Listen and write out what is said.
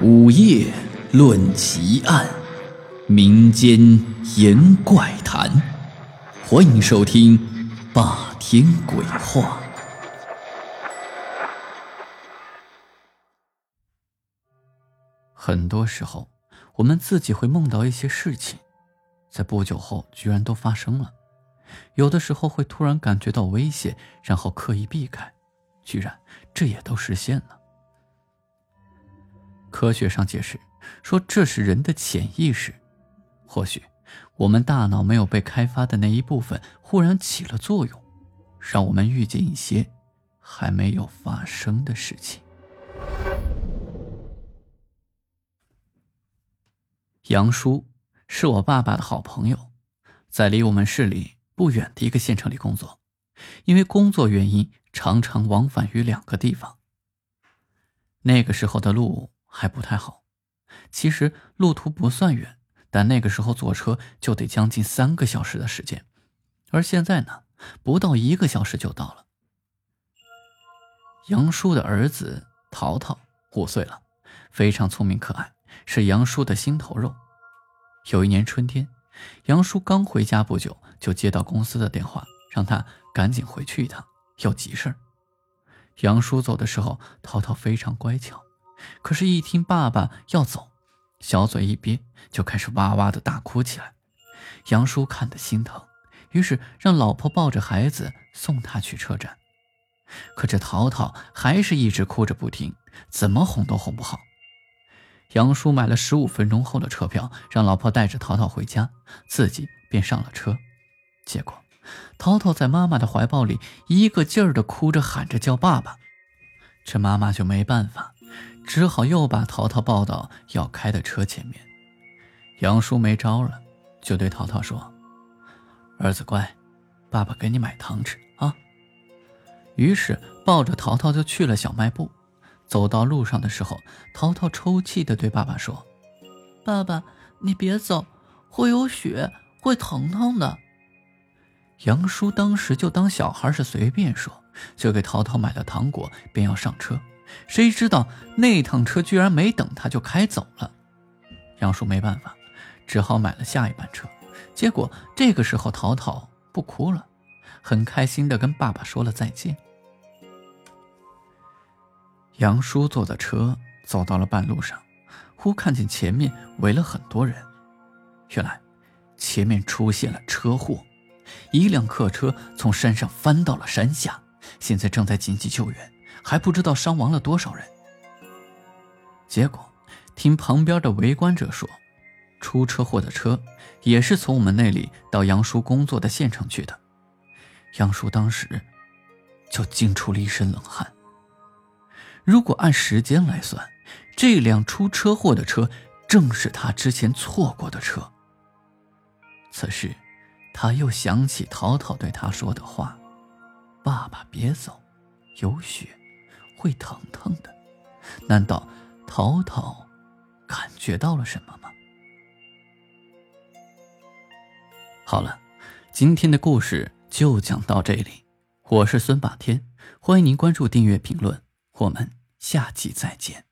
午夜论奇案，民间言怪谈，欢迎收听《霸天鬼话》。很多时候，我们自己会梦到一些事情，在不久后居然都发生了。有的时候会突然感觉到危险，然后刻意避开，居然这也都实现了。科学上解释说，这是人的潜意识。或许，我们大脑没有被开发的那一部分忽然起了作用，让我们遇见一些还没有发生的事情。杨叔是我爸爸的好朋友，在离我们市里不远的一个县城里工作，因为工作原因，常常往返于两个地方。那个时候的路。还不太好，其实路途不算远，但那个时候坐车就得将近三个小时的时间，而现在呢，不到一个小时就到了。杨叔的儿子淘淘五岁了，非常聪明可爱，是杨叔的心头肉。有一年春天，杨叔刚回家不久，就接到公司的电话，让他赶紧回去一趟，有急事儿。杨叔走的时候，淘淘非常乖巧。可是，一听爸爸要走，小嘴一憋，就开始哇哇的大哭起来。杨叔看得心疼，于是让老婆抱着孩子送他去车站。可这淘淘还是一直哭着不停，怎么哄都哄不好。杨叔买了十五分钟后的车票，让老婆带着淘淘回家，自己便上了车。结果，淘淘在妈妈的怀抱里一个劲儿的哭着喊着叫爸爸，这妈妈就没办法。只好又把淘淘抱到要开的车前面，杨叔没招了，就对淘淘说：“儿子乖，爸爸给你买糖吃啊。”于是抱着淘淘就去了小卖部。走到路上的时候，淘淘抽泣的对爸爸说：“爸爸，你别走，会有血，会疼疼的。”杨叔当时就当小孩是随便说，就给淘淘买了糖果，便要上车。谁知道那趟车居然没等他就开走了，杨叔没办法，只好买了下一班车。结果这个时候淘淘不哭了，很开心的跟爸爸说了再见。杨叔坐的车走到了半路上，忽看见前面围了很多人，原来前面出现了车祸，一辆客车从山上翻到了山下，现在正在紧急救援。还不知道伤亡了多少人。结果，听旁边的围观者说，出车祸的车也是从我们那里到杨叔工作的县城去的。杨叔当时就惊出了一身冷汗。如果按时间来算，这辆出车祸的车正是他之前错过的车。此时，他又想起淘淘对他说的话：“爸爸别走，有雪。”会疼疼的，难道淘淘感觉到了什么吗？好了，今天的故事就讲到这里。我是孙霸天，欢迎您关注、订阅、评论，我们下期再见。